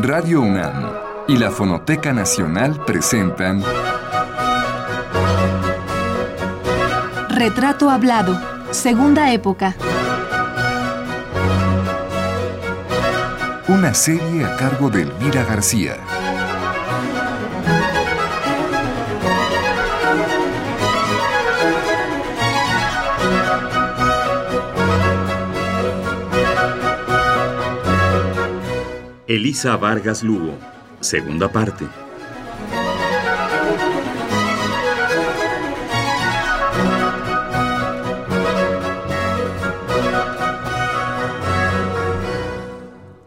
Radio UNAM y la Fonoteca Nacional presentan Retrato Hablado, Segunda Época. Una serie a cargo de Elvira García. Elisa Vargas Lugo, segunda parte.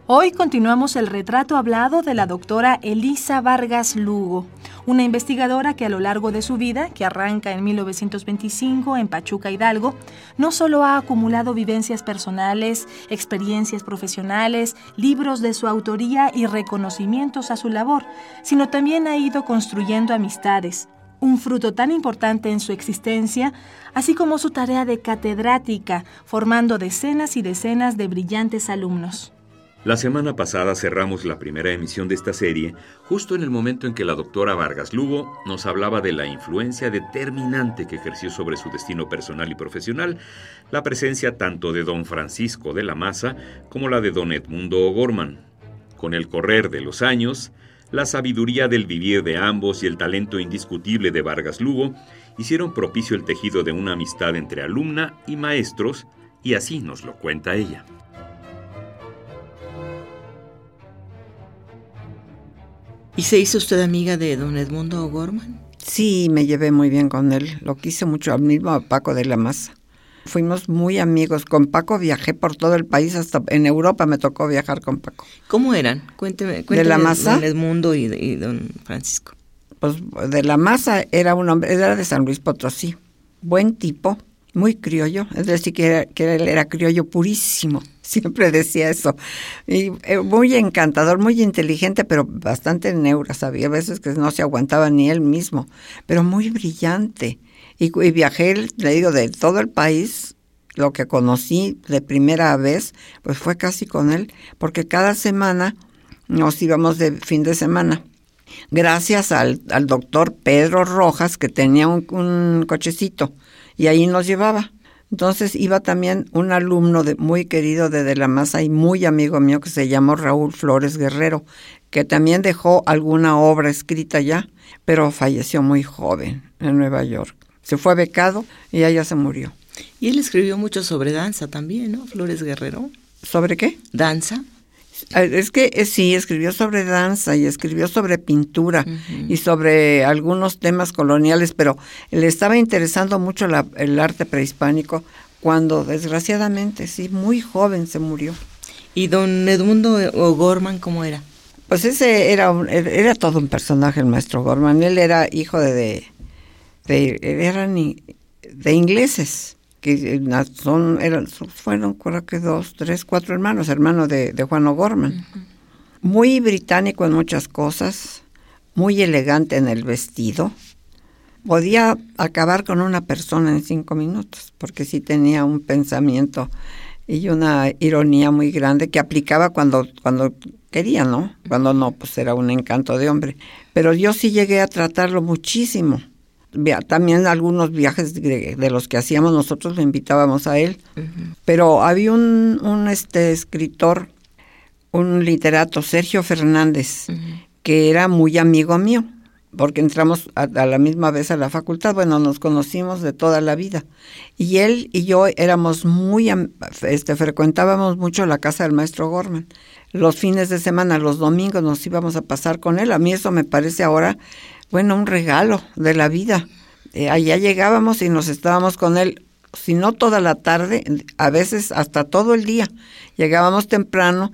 Hoy continuamos el retrato hablado de la doctora Elisa Vargas Lugo, una investigadora que a lo largo de su vida, que arranca en 1925 en Pachuca Hidalgo, no solo ha acumulado vivencias personales, experiencias profesionales, libros de su autoría y reconocimientos a su labor, sino también ha ido construyendo amistades, un fruto tan importante en su existencia, así como su tarea de catedrática, formando decenas y decenas de brillantes alumnos. La semana pasada cerramos la primera emisión de esta serie justo en el momento en que la doctora Vargas Lugo nos hablaba de la influencia determinante que ejerció sobre su destino personal y profesional la presencia tanto de don Francisco de la Maza como la de don Edmundo O'Gorman. Con el correr de los años, la sabiduría del vivir de ambos y el talento indiscutible de Vargas Lugo hicieron propicio el tejido de una amistad entre alumna y maestros, y así nos lo cuenta ella. ¿Y se hizo usted amiga de don Edmundo O'Gorman? Sí, me llevé muy bien con él. Lo quise mucho, al mismo Paco de la Maza. Fuimos muy amigos. Con Paco viajé por todo el país, hasta en Europa me tocó viajar con Paco. ¿Cómo eran? Cuénteme, cuénteme ¿De la Maza? Don Edmundo y, y don Francisco. Pues de la Maza era un hombre, era de San Luis Potosí. Buen tipo, muy criollo, es decir, que, era, que él era criollo purísimo, siempre decía eso. Y eh, muy encantador, muy inteligente, pero bastante neura, sabía, a veces que no se aguantaba ni él mismo, pero muy brillante. Y, y viajé, le digo, de todo el país, lo que conocí de primera vez, pues fue casi con él, porque cada semana nos íbamos de fin de semana. Gracias al, al doctor Pedro Rojas, que tenía un, un cochecito y ahí nos llevaba. Entonces iba también un alumno de, muy querido de De la Maza y muy amigo mío que se llamó Raúl Flores Guerrero, que también dejó alguna obra escrita ya, pero falleció muy joven en Nueva York. Se fue becado y ella se murió. Y él escribió mucho sobre danza también, ¿no? Flores Guerrero. ¿Sobre qué? Danza. Es que eh, sí, escribió sobre danza y escribió sobre pintura uh -huh. y sobre algunos temas coloniales, pero le estaba interesando mucho la, el arte prehispánico cuando desgraciadamente, sí, muy joven se murió. ¿Y don Edmundo O'Gorman cómo era? Pues ese era, un, era todo un personaje el maestro Gorman. Él era hijo de, de, de eran de ingleses que son, eran, fueron creo que dos, tres, cuatro hermanos, hermano de, de Juan O'Gorman. Uh -huh. Muy británico en muchas cosas, muy elegante en el vestido. Podía acabar con una persona en cinco minutos, porque sí tenía un pensamiento y una ironía muy grande que aplicaba cuando, cuando quería, ¿no? Cuando no, pues era un encanto de hombre. Pero yo sí llegué a tratarlo muchísimo también algunos viajes de, de, los que hacíamos nosotros lo invitábamos a él, uh -huh. pero había un, un, este escritor, un literato, Sergio Fernández, uh -huh. que era muy amigo mío, porque entramos a, a, la misma vez a la facultad, bueno, nos conocimos de toda la vida, y él y yo éramos muy, este, frecuentábamos mucho la casa del maestro Gorman, los fines de semana, los domingos nos íbamos a pasar con él, a mí eso me parece ahora bueno, un regalo de la vida. Eh, allá llegábamos y nos estábamos con él, si no toda la tarde, a veces hasta todo el día. Llegábamos temprano,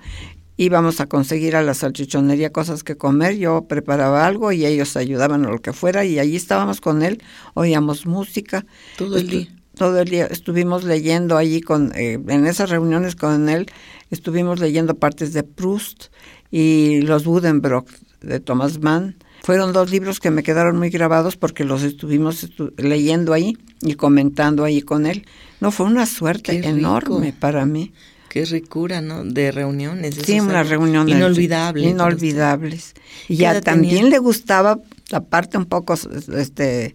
íbamos a conseguir a la salchichonería cosas que comer, yo preparaba algo y ellos ayudaban a lo que fuera y allí estábamos con él, oíamos música. Todo el día. Todo el día estuvimos leyendo allí con, eh, en esas reuniones con él, estuvimos leyendo partes de Proust y los Buddenbrock de Thomas Mann fueron dos libros que me quedaron muy grabados porque los estuvimos estu leyendo ahí y comentando ahí con él. No, fue una suerte enorme para mí. Qué ricura, ¿no? De reuniones. Sí, unas reuniones Inolvidable. para usted. Inolvidables. Y ¿Qué ya también tenía? le gustaba, aparte un poco, este,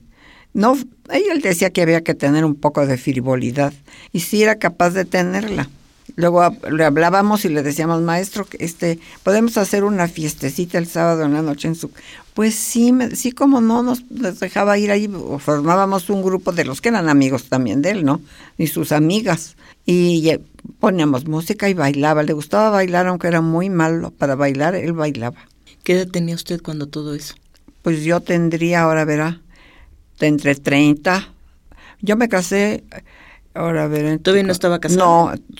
no, ella decía que había que tener un poco de frivolidad y sí era capaz de tenerla. Luego a- le hablábamos y le decíamos, maestro, este, podemos hacer una fiestecita el sábado en la noche en su... Pues sí, me- sí, como no, nos, nos dejaba ir ahí, formábamos un grupo de los que eran amigos también de él, ¿no? Y sus amigas. Y poníamos música y bailaba. Le gustaba bailar, aunque era muy malo para bailar, él bailaba. ¿Qué edad tenía usted cuando todo eso? Pues yo tendría, ahora verá, de entre 30. Yo me casé, ahora verá. ¿Todavía no estaba casada?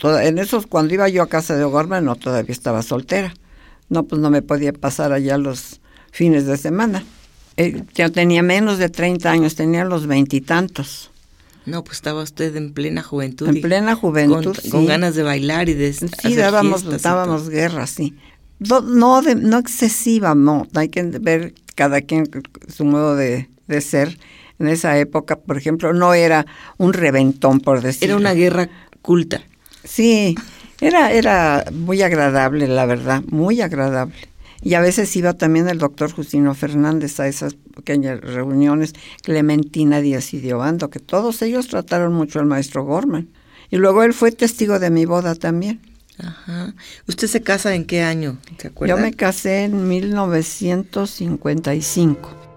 No, en esos, cuando iba yo a casa de O'Gorman, no, todavía estaba soltera. No, pues no me podía pasar allá los fines de semana. Eh, yo tenía menos de 30 años, tenía los veintitantos. No, pues estaba usted en plena juventud. En plena juventud, Con, con sí. ganas de bailar y de Sí, dábamos, dábamos guerra, sí. Do- No, de- no excesiva, no. Hay que ver cada quien su modo de, de ser. En esa época, por ejemplo, no era un reventón, por decir. Era una guerra culta. Sí, era, era muy agradable, la verdad, muy agradable. Y a veces iba también el doctor Justino Fernández a esas pequeñas reuniones, Clementina Díaz y Diobando, que todos ellos trataron mucho al maestro Gorman. Y luego él fue testigo de mi boda también. Ajá. ¿Usted se casa en qué año? Yo me casé en 1955.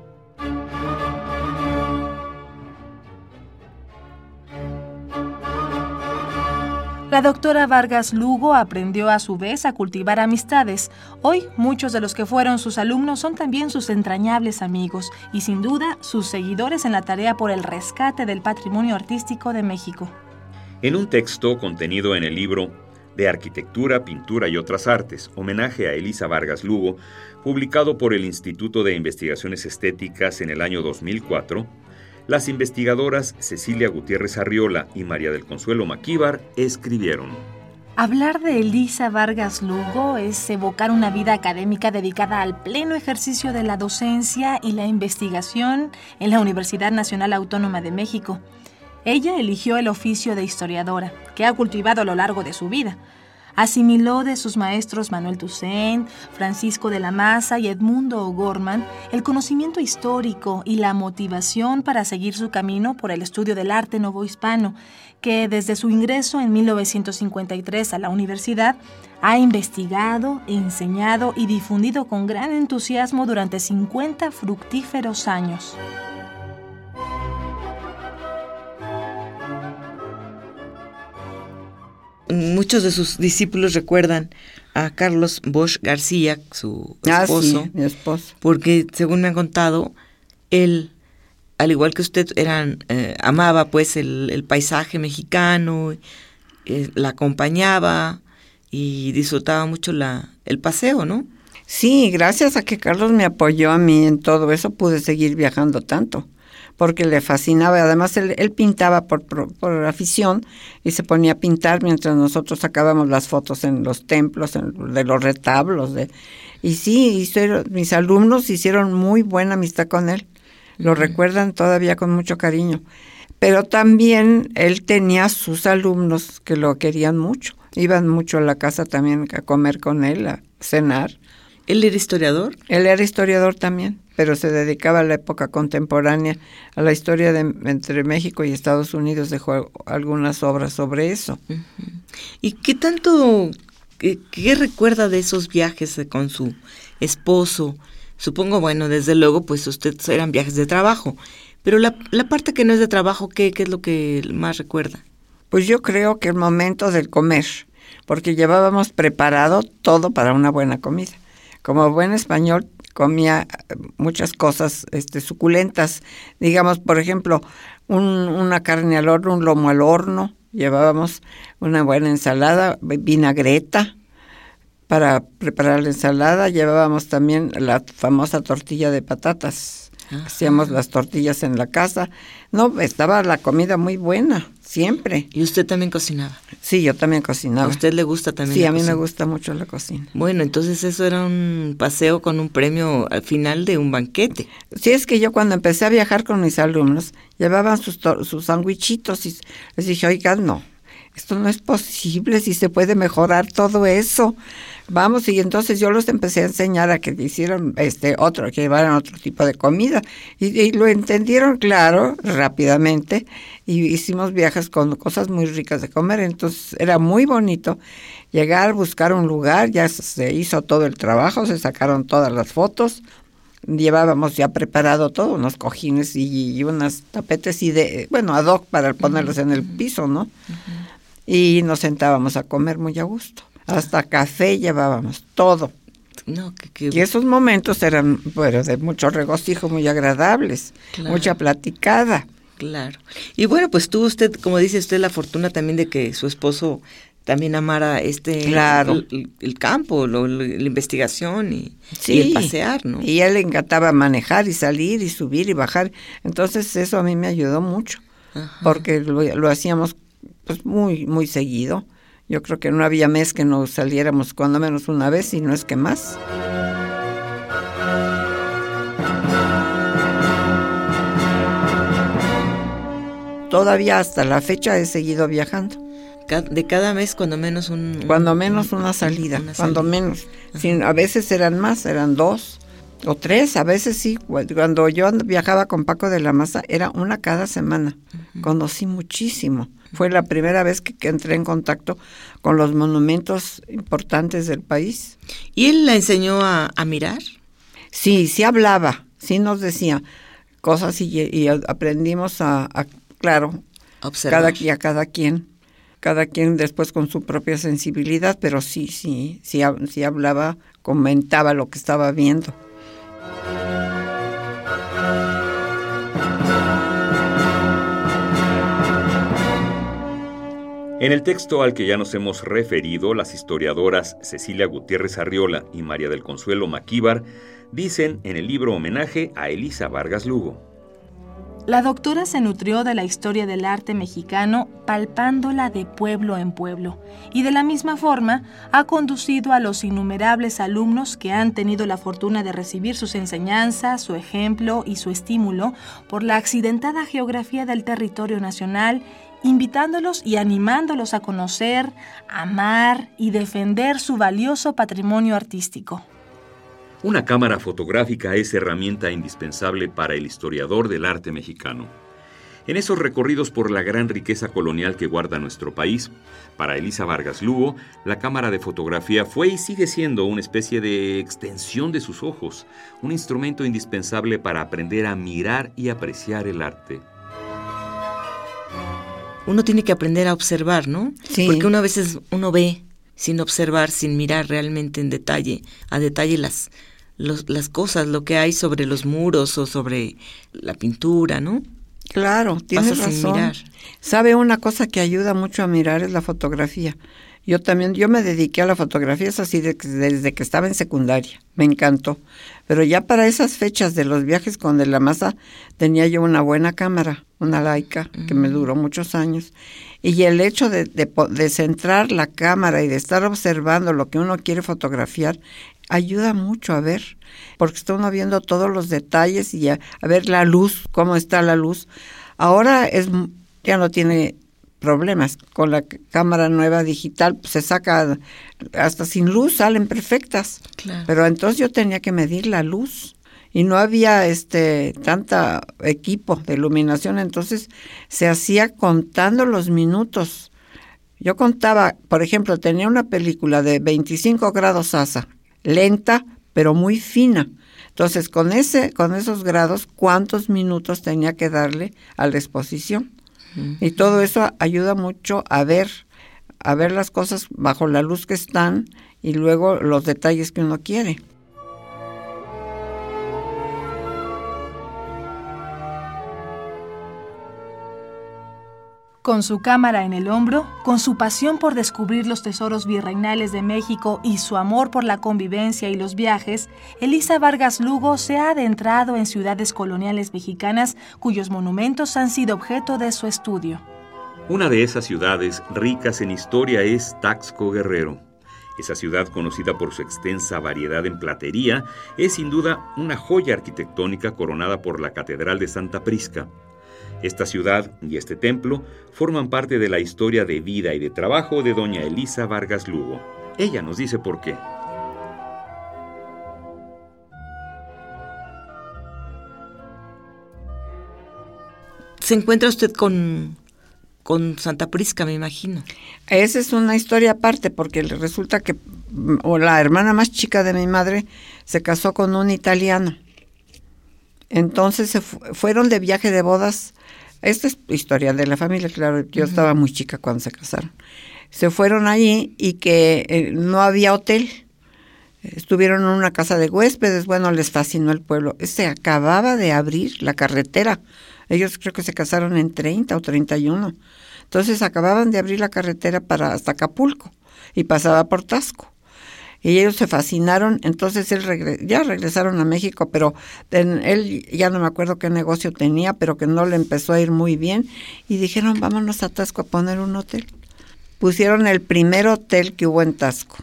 La doctora Vargas Lugo aprendió a su vez a cultivar amistades. Hoy muchos de los que fueron sus alumnos son también sus entrañables amigos y sin duda sus seguidores en la tarea por el rescate del patrimonio artístico de México. En un texto contenido en el libro De Arquitectura, Pintura y otras Artes, homenaje a Elisa Vargas Lugo, publicado por el Instituto de Investigaciones Estéticas en el año 2004, las investigadoras Cecilia Gutiérrez Arriola y María del Consuelo Maquíbar escribieron. Hablar de Elisa Vargas Lugo es evocar una vida académica dedicada al pleno ejercicio de la docencia y la investigación en la Universidad Nacional Autónoma de México. Ella eligió el oficio de historiadora, que ha cultivado a lo largo de su vida. Asimiló de sus maestros Manuel Toussaint, Francisco de la Maza y Edmundo O'Gorman el conocimiento histórico y la motivación para seguir su camino por el estudio del arte novohispano, que desde su ingreso en 1953 a la universidad ha investigado, enseñado y difundido con gran entusiasmo durante 50 fructíferos años. Muchos de sus discípulos recuerdan a Carlos Bosch García, su Ah, esposo, sí, mi esposo. porque según me han contado, él, al igual que usted, eran, eh, amaba pues el, el paisaje mexicano, eh, la acompañaba y disfrutaba mucho la, el paseo, ¿no? Sí, gracias a que Carlos me apoyó a mí en todo eso, pude seguir viajando tanto, porque le fascinaba. Además, él, él pintaba por, por, por afición y se ponía a pintar mientras nosotros sacábamos las fotos en los templos, en- de los retablos. De, y sí, hicieron- mis alumnos hicieron muy buena amistad con él. Lo recuerdan todavía con mucho cariño. Pero también él tenía sus alumnos que lo querían mucho. Iban mucho a la casa también a comer con él, a cenar. Él era historiador. Él era historiador también, pero se dedicaba a la época contemporánea, a la historia de entre México y Estados Unidos. Dejó algunas obras sobre eso. ¿Y qué tanto, qué, qué recuerda de esos viajes con su esposo? Supongo, bueno, desde luego, pues ustedes eran viajes de trabajo, pero la, la parte que no es de trabajo, ¿qué, qué es lo que más recuerda? Pues yo creo que el momento del comer, porque llevábamos preparado todo para una buena comida. Como buen español comía eh, muchas cosas este, suculentas, digamos, por ejemplo, un- una carne al horno, un lomo al horno, llevábamos una buena ensalada, vi- vinagreta para preparar la ensalada, llevábamos también la famosa tortilla de patatas. Hacíamos las tortillas en la casa. No, estaba la comida muy buena, siempre. ¿Y usted también cocinaba? Sí, yo también cocinaba. ¿A usted le gusta también? Sí, la a mí me gusta mucho la cocina. Bueno, entonces eso era un paseo con un premio al final de un banquete. Sí, es que yo cuando empecé a viajar con mis alumnos, llevaban sus, sus sandwichitos y les dije, oigan, no, esto no es posible, si se puede mejorar todo eso. Vamos, y entonces yo los empecé a enseñar a que hicieran este otro, que llevaran otro tipo de comida. Y, lo entendieron claro, rápidamente, y hicimos viajes con cosas muy ricas de comer. Entonces era muy bonito llegar, buscar un lugar, ya se hizo todo el trabajo, se sacaron todas las fotos, llevábamos ya preparado todo, unos cojines y, unas tapetes y de, bueno, ad hoc para ponerlos en el piso, ¿no? Y nos sentábamos a comer muy a gusto. Hasta café llevábamos, todo. No, Y esos momentos eran, bueno, de mucho regocijo, muy agradables, mucha platicada. Claro. Y bueno, pues tuvo usted, como dice usted, la fortuna también de que su esposo también amara este claro. el, campo, la investigación y, el pasear, ¿no? Y a él le encantaba manejar y salir y subir y bajar. Entonces eso a mí me ayudó mucho, porque lo, lo, hacíamos pues muy muy seguido. Yo creo que no había mes que no saliéramos cuando menos una vez y no es que más. Todavía hasta la fecha he seguido viajando de cada mes cuando menos un... Cuando menos una salida, cuando menos. a veces eran más, eran dos o tres, a veces sí. Cuando yo viajaba con Paco de la Maza era una cada semana. Conocí muchísimo. Fue la primera vez que, entré en contacto con los monumentos importantes del país. ¿Y él la enseñó a, mirar? Sí, sí hablaba, sí nos decía cosas y, aprendimos a, claro, Observar. cada, a cada quien cada quien después con su propia sensibilidad, pero sí, sí, sí, sí hablaba, comentaba lo que estaba viendo. En el texto al que ya nos hemos referido, las historiadoras Cecilia Gutiérrez Arriola y María del Consuelo Maquíbar dicen en el libro homenaje a Elisa Vargas Lugo. La doctora se nutrió de la historia del arte mexicano palpándola de pueblo en pueblo y de la misma forma ha conducido a los innumerables alumnos que han tenido la fortuna de recibir sus enseñanzas, su ejemplo y su estímulo por la accidentada geografía del territorio nacional, invitándolos y animándolos a conocer, amar y defender su valioso patrimonio artístico. Una cámara fotográfica es herramienta indispensable para el historiador del arte mexicano. En esos recorridos por la gran riqueza colonial que guarda nuestro país, para Elisa Vargas Lugo, la cámara de fotografía fue y sigue siendo una especie de extensión de sus ojos, un instrumento indispensable para aprender a mirar y apreciar el arte. Uno tiene que aprender a observar, ¿no? Sí. Porque uno a veces uno ve sin observar, sin mirar realmente en detalle, a detalle las, las cosas, lo que hay sobre los muros o sobre la pintura, ¿no? Claro, tienes razón. Sabe una cosa que ayuda mucho a mirar es la fotografía. Yo también, yo me dediqué a la fotografía es así desde que estaba en secundaria, me encantó. Pero ya para esas fechas de los viajes con De la Masa tenía yo una buena cámara, una laica, que me duró muchos años. Y el hecho de, de, centrar la cámara y de estar observando lo que uno quiere fotografiar ayuda mucho a ver, porque está uno viendo todos los detalles y a, a ver la luz, cómo está la luz. Ahora es ya no tiene problemas. Con la cámara nueva digital pues, se saca hasta sin luz, salen perfectas. Pero entonces yo tenía que medir la luz y no había este tanta equipo de iluminación, entonces se hacía contando los minutos. Yo contaba, por ejemplo, tenía una película de 25 grados asa, lenta pero muy fina. Entonces, con ese con esos grados, ¿cuántos minutos tenía que darle a la exposición? Y todo eso ayuda mucho a ver, a ver las cosas bajo la luz que están y luego los detalles que uno quiere. Con su cámara en el hombro, con su pasión por descubrir los tesoros virreinales de México y su amor por la convivencia y los viajes, Elisa Vargas Lugo se ha adentrado en ciudades coloniales mexicanas cuyos monumentos han sido objeto de su estudio. Una de esas ciudades ricas en historia es Taxco Guerrero. Esa ciudad, conocida por su extensa variedad en platería, es sin duda una joya arquitectónica coronada por la Catedral de Santa Prisca Esta ciudad y este templo forman parte de la historia de vida y de trabajo de doña Elisa Vargas Lugo. Ella nos dice por qué. Se encuentra usted con, con Santa Prisca, me imagino. Esa es una historia aparte, porque resulta que mm, o la hermana más chica de mi madre se casó con un italiano. Entonces se fueron de viaje de bodas. Esta es historia de la familia, claro. Yo estaba muy chica cuando se casaron. Se fueron allí y que eh, no había hotel. Estuvieron en una casa de huéspedes. Bueno, les fascinó el pueblo. Se acababa de abrir la carretera ellos creo que se casaron en 30 o 31. Entonces acababan de abrir la carretera para hasta Acapulco y pasaba por Tasco. Y ellos se fascinaron, entonces él ya regresaron a México, pero él ya no me acuerdo qué negocio tenía, pero que no le empezó a ir muy bien. Y dijeron, vámonos a Tasco a poner un hotel. Pusieron el primer hotel que hubo en Tasco.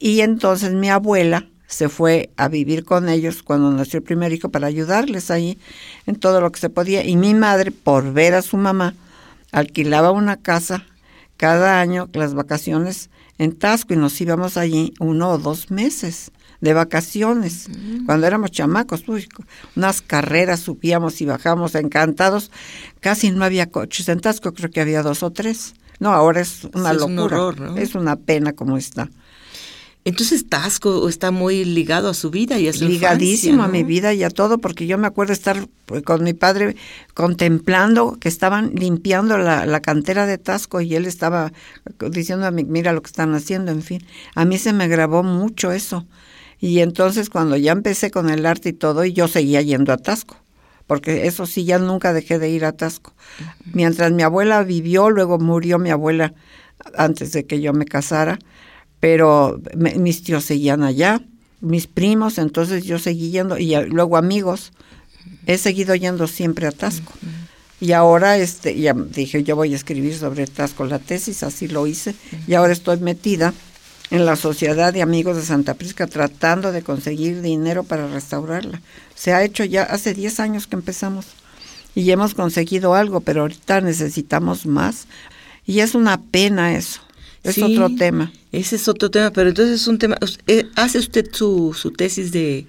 Y entonces mi abuela se fue a vivir con ellos cuando nació el primer hijo para ayudarles ahí en todo lo que se podía. Y mi madre, por ver a su mamá, alquilaba una casa cada año, las vacaciones en Tasco, y nos íbamos allí uno o dos meses de vacaciones, mm. cuando éramos chamacos, unas carreras subíamos y bajamos encantados, casi no había coches, en Tasco creo que había dos o tres. No, ahora es una locura, es una pena como está. Entonces Tasco está muy ligado a su vida y a su Ligadísimo a mi vida y a todo, porque yo me acuerdo estar pues, con mi padre contemplando que estaban limpiando la, cantera de Tasco y él estaba diciendo a mí, mira lo que están haciendo, en fin. A mí se me grabó mucho eso. Y entonces cuando ya empecé con el arte y todo, y yo seguía yendo a Tasco porque eso sí, ya nunca dejé de ir a Tasco. Mientras mi abuela vivió, luego murió mi abuela antes de que yo me casara, pero mis tíos seguían allá, mis primos, entonces yo seguí yendo, y luego amigos, he seguido yendo siempre a Tasco. Y ahora este, ya dije, yo voy a escribir sobre Tasco la tesis, así lo hice, y ahora estoy metida en la Sociedad de Amigos de Santa Prisca tratando de conseguir dinero para restaurarla. Se ha hecho ya hace 10 años que empezamos y hemos conseguido algo, pero ahorita necesitamos más. Y es una pena eso. Es otro tema. Ese es otro tema, pero entonces es un tema. Eh, ¿Hace usted su, su tesis de.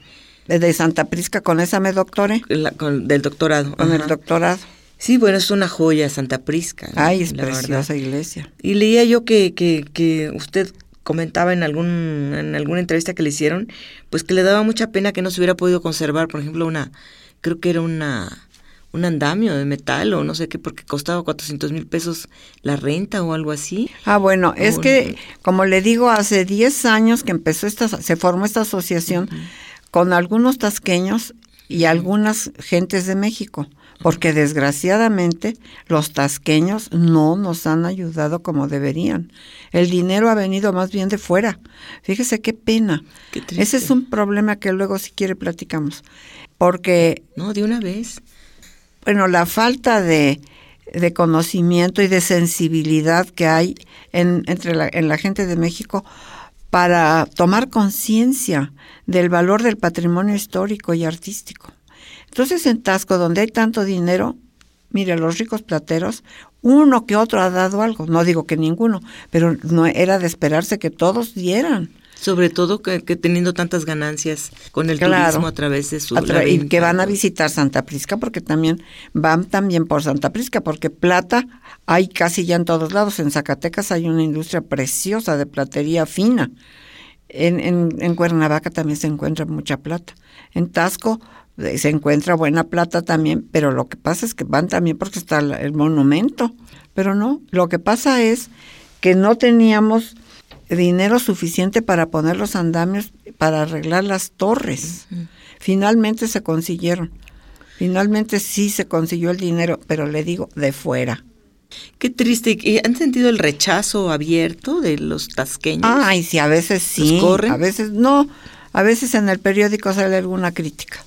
De Santa Prisca con esa me doctore? con, del doctorado. Con el doctorado. Sí, bueno, es una joya Santa Prisca. Ay, es preciosa iglesia. Y leía yo que, que, que usted comentaba en algún en alguna entrevista que le hicieron, pues que le daba mucha pena que no se hubiera podido conservar, por ejemplo, una, creo que era una un andamio de metal o no sé qué, porque costaba 400 mil pesos la renta o algo así. Ah, bueno, es que, como le digo, hace 10 años que empezó esta, se formó esta asociación con algunos tasqueños y algunas gentes de México, porque desgraciadamente los tasqueños no nos han ayudado como deberían. El dinero ha venido más bien de fuera. Fíjese qué pena. Ese es un problema que luego si quiere platicamos. Porque... No, de una vez bueno, la falta de, conocimiento y de sensibilidad que hay en, entre la, en la gente de México para tomar conciencia del valor del patrimonio histórico y artístico. Entonces en Tasco, donde hay tanto dinero, mire, los ricos plateros, uno que otro ha dado algo, no digo que ninguno, pero no era de esperarse que todos dieran. Sobre todo que, teniendo tantas ganancias con el turismo a través de su... y que van a visitar Santa Prisca porque también van también por Santa Prisca porque plata hay casi ya en todos lados. En Zacatecas hay una industria preciosa de platería fina. En, en, en Cuernavaca también se encuentra mucha plata. En Tasco eh, se encuentra buena plata también, pero lo que pasa es que van también porque está el monumento. Pero no, lo que pasa es que no teníamos dinero suficiente para poner los andamios, para arreglar las torres. Finalmente se consiguieron. Finalmente sí se consiguió el dinero, pero le digo, de fuera. Qué triste. ¿Han sentido el rechazo abierto de los tasqueños? Ay, sí, a veces sí. A veces no. A veces en el periódico sale alguna crítica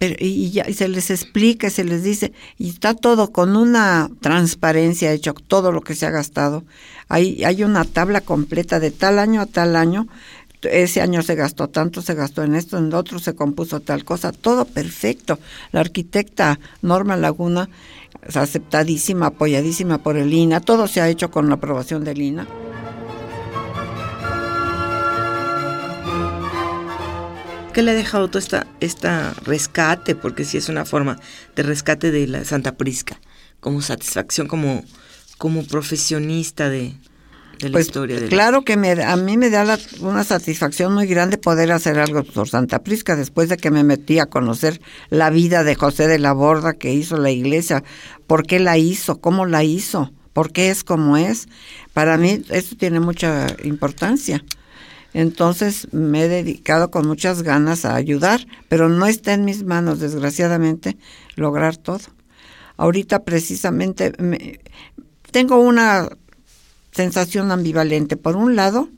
y, ya, se les explica, se les dice, y está todo con una transparencia hecho, todo lo que se ha gastado. Hay, hay una tabla completa de tal año a tal año, ese año se gastó tanto, se gastó en esto, en otro se compuso tal cosa, todo perfecto. La arquitecta Norma Laguna aceptadísima, apoyadísima por el INA, todo se ha hecho con la aprobación del INA. ¿Qué le ha dejado todo esta, esta rescate? Porque sí es una forma de rescate de la Santa Prisca, como satisfacción, como, como profesionista de, de la Pues, historia. De la- claro que me, a mí me da la- una satisfacción muy grande poder hacer algo por Santa Prisca después de que me metí a conocer la vida de José de la Borda que hizo la iglesia, por qué la hizo, cómo la hizo, por qué es como es. Para mí eso tiene mucha importancia. Entonces me he dedicado con muchas ganas a ayudar, pero no está en mis manos, desgraciadamente, lograr todo. Ahorita precisamente me- tengo una sensación ambivalente. Por un lado,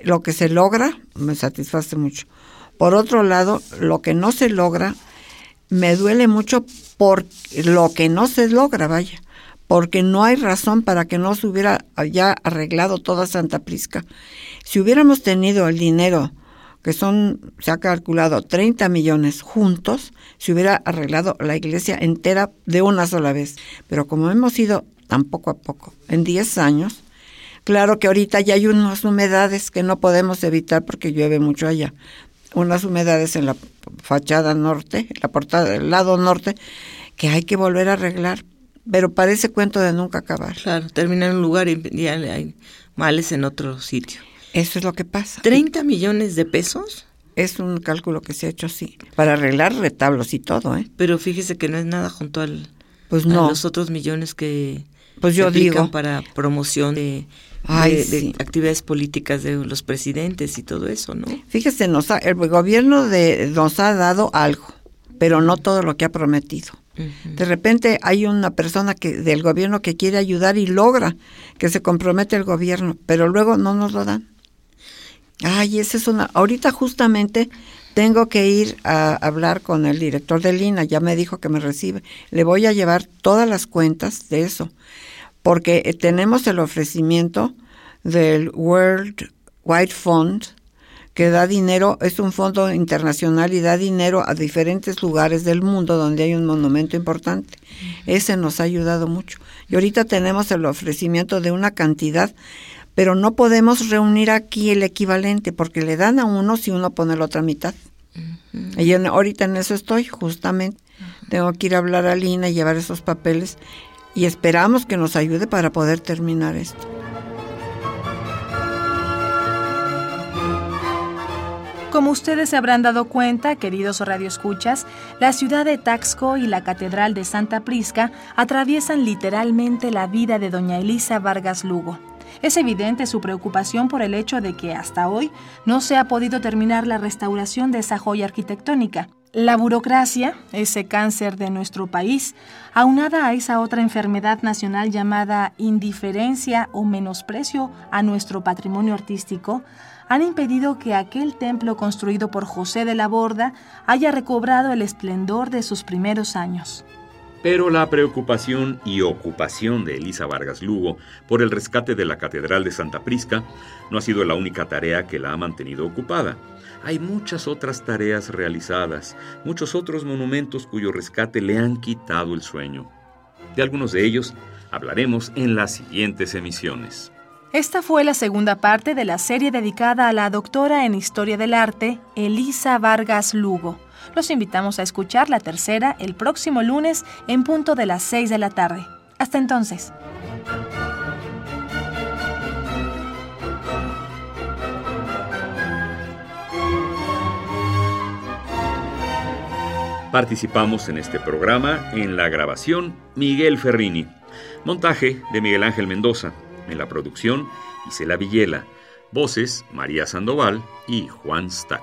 lo que se logra me satisface mucho. Por otro lado, lo que no se logra me duele mucho por lo que no se logra, vaya, porque no hay razón para que no se hubiera ya arreglado toda Santa Prisca. Si hubiéramos tenido el dinero, que son, se ha calculado 30 millones juntos, se hubiera arreglado la iglesia entera de una sola vez. Pero como hemos ido tan poco a poco, en 10 años, claro que ahorita ya hay unas humedades que no podemos evitar porque llueve mucho allá. Unas humedades en la fachada norte, la portada del lado norte, que hay que volver a arreglar. Pero parece cuento de nunca acabar. Claro, termina en un lugar y ya hay males en otro sitio. Eso es lo que pasa. 30 millones de pesos, Es un cálculo que se ha hecho así, para arreglar retablos y todo, ¿eh? pero fíjese que no es nada junto al, Pues a no. los otros millones que Pues se yo aplican digo. para promoción de, Ay, de- de sí. actividades políticas de los presidentes y todo eso, ¿no? Fíjese, nos ha- el gobierno de, nos ha dado algo, pero no todo lo que ha prometido. De repente hay una persona que del gobierno que quiere ayudar y logra que se compromete el gobierno, pero luego no nos lo dan. Ay, esa es una. Ahorita justamente tengo que ir a hablar con el director de Lina, ya me dijo que me recibe. Le voy a llevar todas las cuentas de eso, porque eh, tenemos el ofrecimiento del World Wide Fund que da dinero, es un fondo internacional y da dinero a diferentes lugares del mundo donde hay un monumento importante. Ese nos ha ayudado mucho. Y ahorita tenemos el ofrecimiento de una cantidad, pero no podemos reunir aquí el equivalente porque le dan a uno si uno pone la otra mitad. Y en- ahorita en eso estoy, justamente. Tengo que ir a hablar a Lina y llevar esos papeles y esperamos que nos ayude para poder terminar esto. Como ustedes se habrán dado cuenta, queridos radioescuchas, la ciudad de Taxco y la Catedral de Santa Prisca atraviesan literalmente la vida de doña Elisa Vargas Lugo. Es evidente su preocupación por el hecho de que hasta hoy no se ha podido terminar la restauración de esa joya arquitectónica. La burocracia, ese cáncer de nuestro país, aunada a esa otra enfermedad nacional llamada indiferencia o menosprecio a nuestro patrimonio artístico, han impedido que aquel templo construido por José de la Borda haya recobrado el esplendor de sus primeros años. Pero la preocupación y ocupación de Elisa Vargas Lugo por el rescate de la Catedral de Santa Prisca no ha sido la única tarea que la ha mantenido ocupada. Hay muchas otras tareas realizadas, muchos otros monumentos cuyo rescate le han quitado el sueño. De algunos de ellos hablaremos en las siguientes emisiones. Esta fue la segunda parte de la serie dedicada a la doctora en Historia del Arte, Elisa Vargas Lugo. Los invitamos a escuchar la tercera el próximo lunes en punto de las 6 de la tarde. Hasta entonces. Participamos en este programa en la grabación Miguel Ferrini, montaje de Miguel Ángel Mendoza, en la producción Isela Villela, voces María Sandoval y Juan Stack.